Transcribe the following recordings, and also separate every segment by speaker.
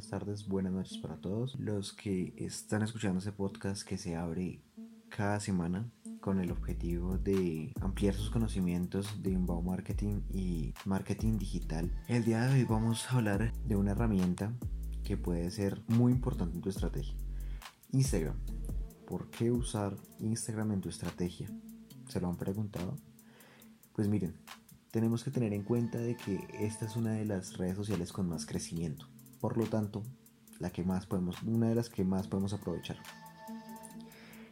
Speaker 1: buenas tardes, buenas noches para todos los que están escuchando este podcast que se abre cada semana con el objetivo de ampliar sus conocimientos de inbound marketing y marketing digital. El día de hoy vamos a hablar de una herramienta que puede ser muy importante en tu estrategia. Instagram. ¿Por qué usar Instagram en tu estrategia? ¿Se lo han preguntado? Pues miren, tenemos que tener en cuenta de que esta es una de las redes sociales con más crecimiento. Por lo tanto, la que más podemos, una de las que más podemos aprovechar.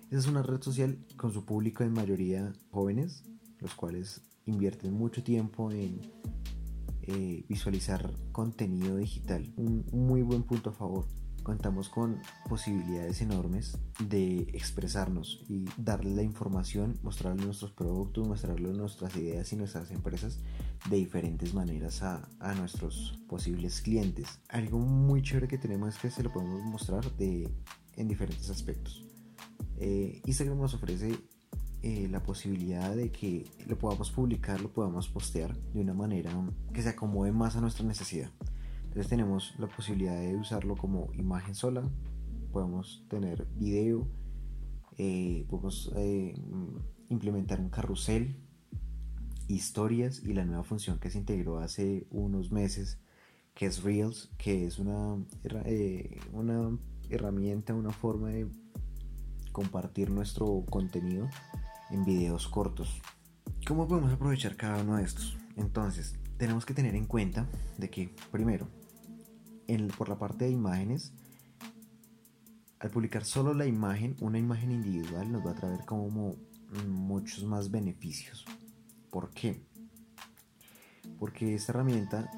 Speaker 1: Esta es una red social con su público en mayoría jóvenes, los cuales invierten mucho tiempo en eh, visualizar contenido digital. Un, un muy buen punto a favor contamos con posibilidades enormes de expresarnos y darle la información, mostrarle nuestros productos, mostrarle nuestras ideas y nuestras empresas de diferentes maneras a, a nuestros posibles clientes. Algo muy chévere que tenemos es que se lo podemos mostrar de, en diferentes aspectos. Eh, Instagram nos ofrece eh, la posibilidad de que lo podamos publicar, lo podamos postear de una manera que se acomode más a nuestra necesidad. Entonces tenemos la posibilidad de usarlo como imagen sola, podemos tener video, eh, podemos eh, implementar un carrusel, historias y la nueva función que se integró hace unos meses que es Reels, que es una, eh, una herramienta, una forma de compartir nuestro contenido en videos cortos. ¿Cómo podemos aprovechar cada uno de estos? Entonces, tenemos que tener en cuenta de que, primero, por la parte de imágenes, al publicar solo la imagen, una imagen individual nos va a traer como muchos más beneficios. ¿Por qué? Porque esta herramienta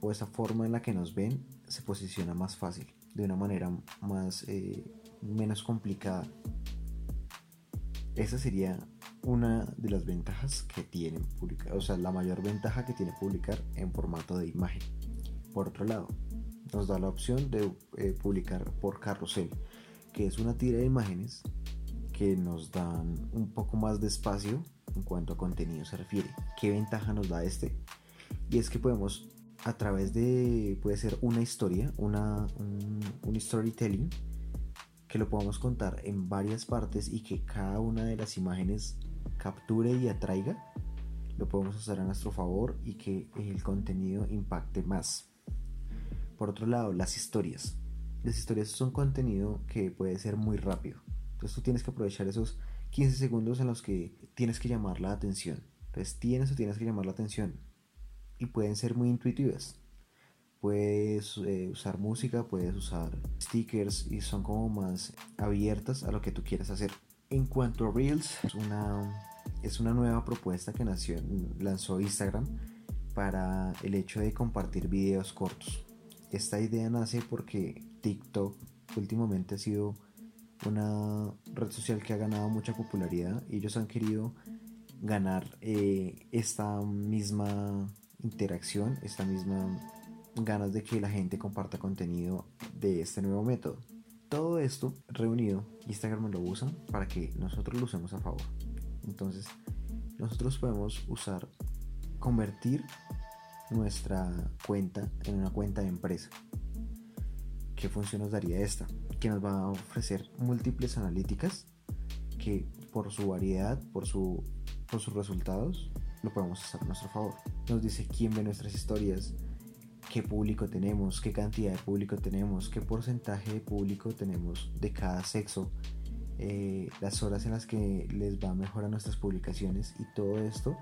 Speaker 1: o esa forma en la que nos ven se posiciona más fácil, de una manera más eh, menos complicada. Esa sería una de las ventajas que tiene publicar, o sea, la mayor ventaja que tiene publicar en formato de imagen. Por otro lado, nos da la opción de eh, publicar por carrusel, que es una tira de imágenes que nos dan un poco más de espacio en cuanto a contenido se refiere. ¿Qué ventaja nos da este? Y es que podemos a través de, puede ser una historia, una, un, un storytelling, que lo podamos contar en varias partes y que cada una de las imágenes capture y atraiga, lo podemos usar a nuestro favor y que el contenido impacte más. Por otro lado, las historias. Las historias son contenido que puede ser muy rápido. Entonces tú tienes que aprovechar esos 15 segundos en los que tienes que llamar la atención. Entonces tienes o tienes que llamar la atención. Y pueden ser muy intuitivas. Puedes eh, usar música, puedes usar stickers y son como más abiertas a lo que tú quieras hacer. En cuanto a Reels, es una, es una nueva propuesta que nació, lanzó Instagram para el hecho de compartir videos cortos. Esta idea nace porque TikTok últimamente ha sido una red social que ha ganado mucha popularidad y ellos han querido ganar eh, esta misma interacción, esta misma ganas de que la gente comparta contenido de este nuevo método. Todo esto reunido, Instagram lo usa para que nosotros lo usemos a favor. Entonces, nosotros podemos usar, convertir nuestra cuenta en una cuenta de empresa. ¿Qué función nos daría esta? Que nos va a ofrecer múltiples analíticas que por su variedad, por, su, por sus resultados, lo podemos hacer a nuestro favor. Nos dice quién ve nuestras historias, qué público tenemos, qué cantidad de público tenemos, qué porcentaje de público tenemos de cada sexo, eh, las horas en las que les va mejor a nuestras publicaciones y todo esto,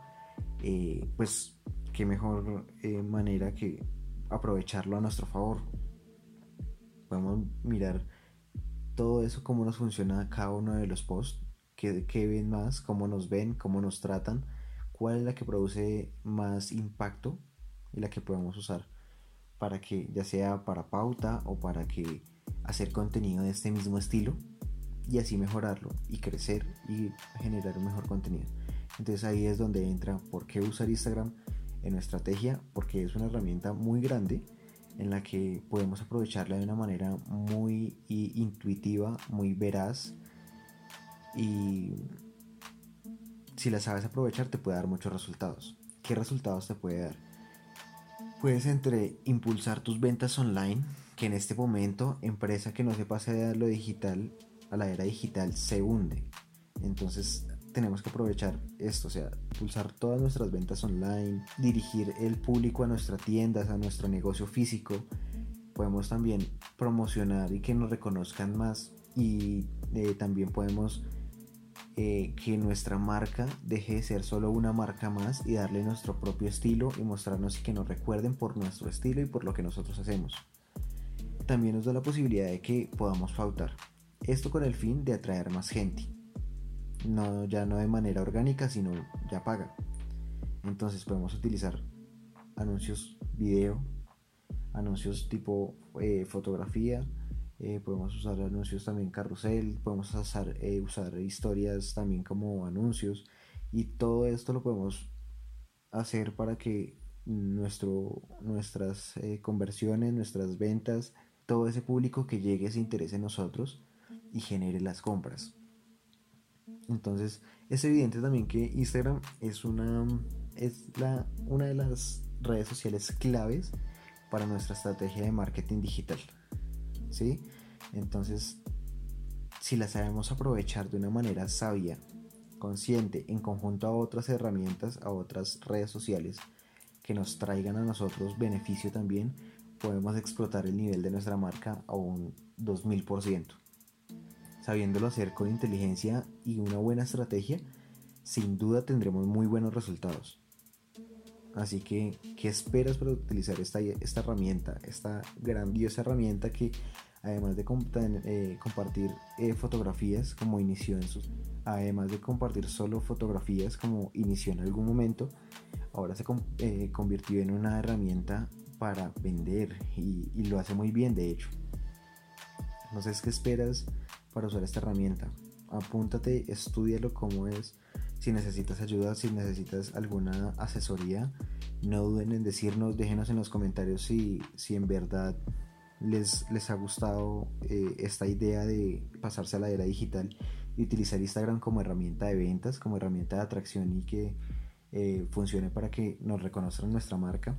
Speaker 1: eh, pues qué mejor eh, manera que aprovecharlo a nuestro favor. Podemos mirar todo eso, cómo nos funciona cada uno de los posts, qué, qué ven más, cómo nos ven, cómo nos tratan, cuál es la que produce más impacto y la que podemos usar para que ya sea para pauta o para que hacer contenido de este mismo estilo y así mejorarlo y crecer y generar un mejor contenido. Entonces ahí es donde entra por qué usar Instagram en estrategia porque es una herramienta muy grande en la que podemos aprovecharla de una manera muy intuitiva, muy veraz y si la sabes aprovechar te puede dar muchos resultados. ¿Qué resultados te puede dar? Puedes entre impulsar tus ventas online, que en este momento empresa que no se pase de lo digital a la era digital se hunde. Entonces tenemos que aprovechar esto, o sea, pulsar todas nuestras ventas online, dirigir el público a nuestra tiendas, a nuestro negocio físico. Podemos también promocionar y que nos reconozcan más y eh, también podemos eh, que nuestra marca deje de ser solo una marca más y darle nuestro propio estilo y mostrarnos y que nos recuerden por nuestro estilo y por lo que nosotros hacemos. También nos da la posibilidad de que podamos pautar. Esto con el fin de atraer más gente no, ya no de manera orgánica, sino ya paga. Entonces podemos utilizar anuncios video, anuncios tipo eh, fotografía, eh, podemos usar anuncios también carrusel, podemos usar, eh, usar historias también como anuncios y todo esto lo podemos hacer para que nuestro, nuestras conversiones, nuestras ventas, todo ese público que llegue se interese en nosotros y genere las compras. Entonces es evidente también que Instagram es una, es la, una de las redes sociales claves para nuestra estrategia de marketing digital. ¿Sí? Entonces, si la sabemos aprovechar de una manera sabia, consciente, en conjunto a otras herramientas, a otras redes sociales que nos traigan a nosotros beneficio también, podemos explotar el nivel de nuestra marca a un 2000% sabiéndolo hacer con inteligencia y una buena estrategia, sin duda tendremos muy buenos resultados. Así que, ¿qué esperas para utilizar esta, esta herramienta? Esta grandiosa herramienta que además de eh, compartir eh, fotografías como inició en sus... Además de compartir solo fotografías como inició en algún momento, ahora se eh, convirtió en una herramienta para vender y, y lo hace muy bien de hecho. Entonces, ¿qué esperas para usar esta herramienta. Apúntate, estudialo cómo es. Si necesitas ayuda, si necesitas alguna asesoría, no duden en decirnos, déjenos en los comentarios si, si en verdad les, les ha gustado eh, esta idea de pasarse a la era digital y utilizar Instagram como herramienta de ventas, como herramienta de atracción y que eh, funcione para que nos reconozcan nuestra marca.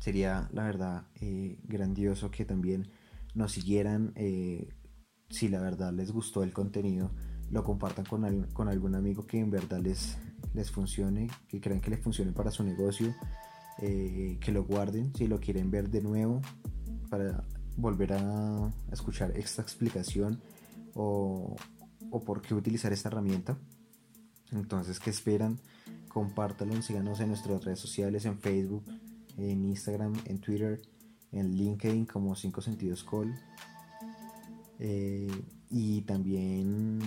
Speaker 1: Sería la verdad eh, grandioso que también nos siguieran si la verdad les gustó el contenido, lo compartan con, algún amigo que en verdad les, les funcione, que crean que les funcione para su negocio, eh, que lo guarden si lo quieren ver de nuevo para volver a, escuchar esta explicación o, o por qué utilizar esta herramienta. Entonces, ¿qué esperan? Compártanlo, síganos en nuestras redes sociales, en Facebook, en Instagram, en Twitter, en LinkedIn como 5 Sentidos Call. Eh, y también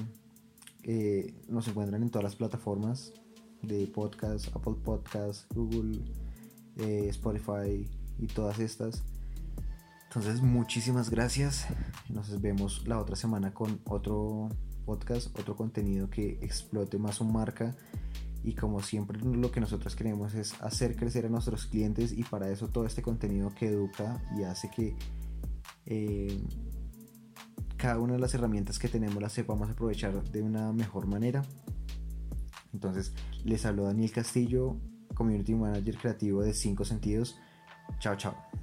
Speaker 1: eh, nos encuentran en todas las plataformas de podcast, Apple Podcasts, Google, eh, Spotify y todas estas. Entonces, muchísimas gracias. Nos vemos la otra semana con otro podcast, otro contenido que explote más su marca. Y como siempre, lo que nosotros queremos es hacer crecer a nuestros clientes y para eso todo este contenido que educa y hace que cada una de las herramientas que tenemos las sepamos aprovechar de una mejor manera. Entonces, les habló Daniel Castillo, Community Manager Creativo de 5 Sentidos. Chao, chao.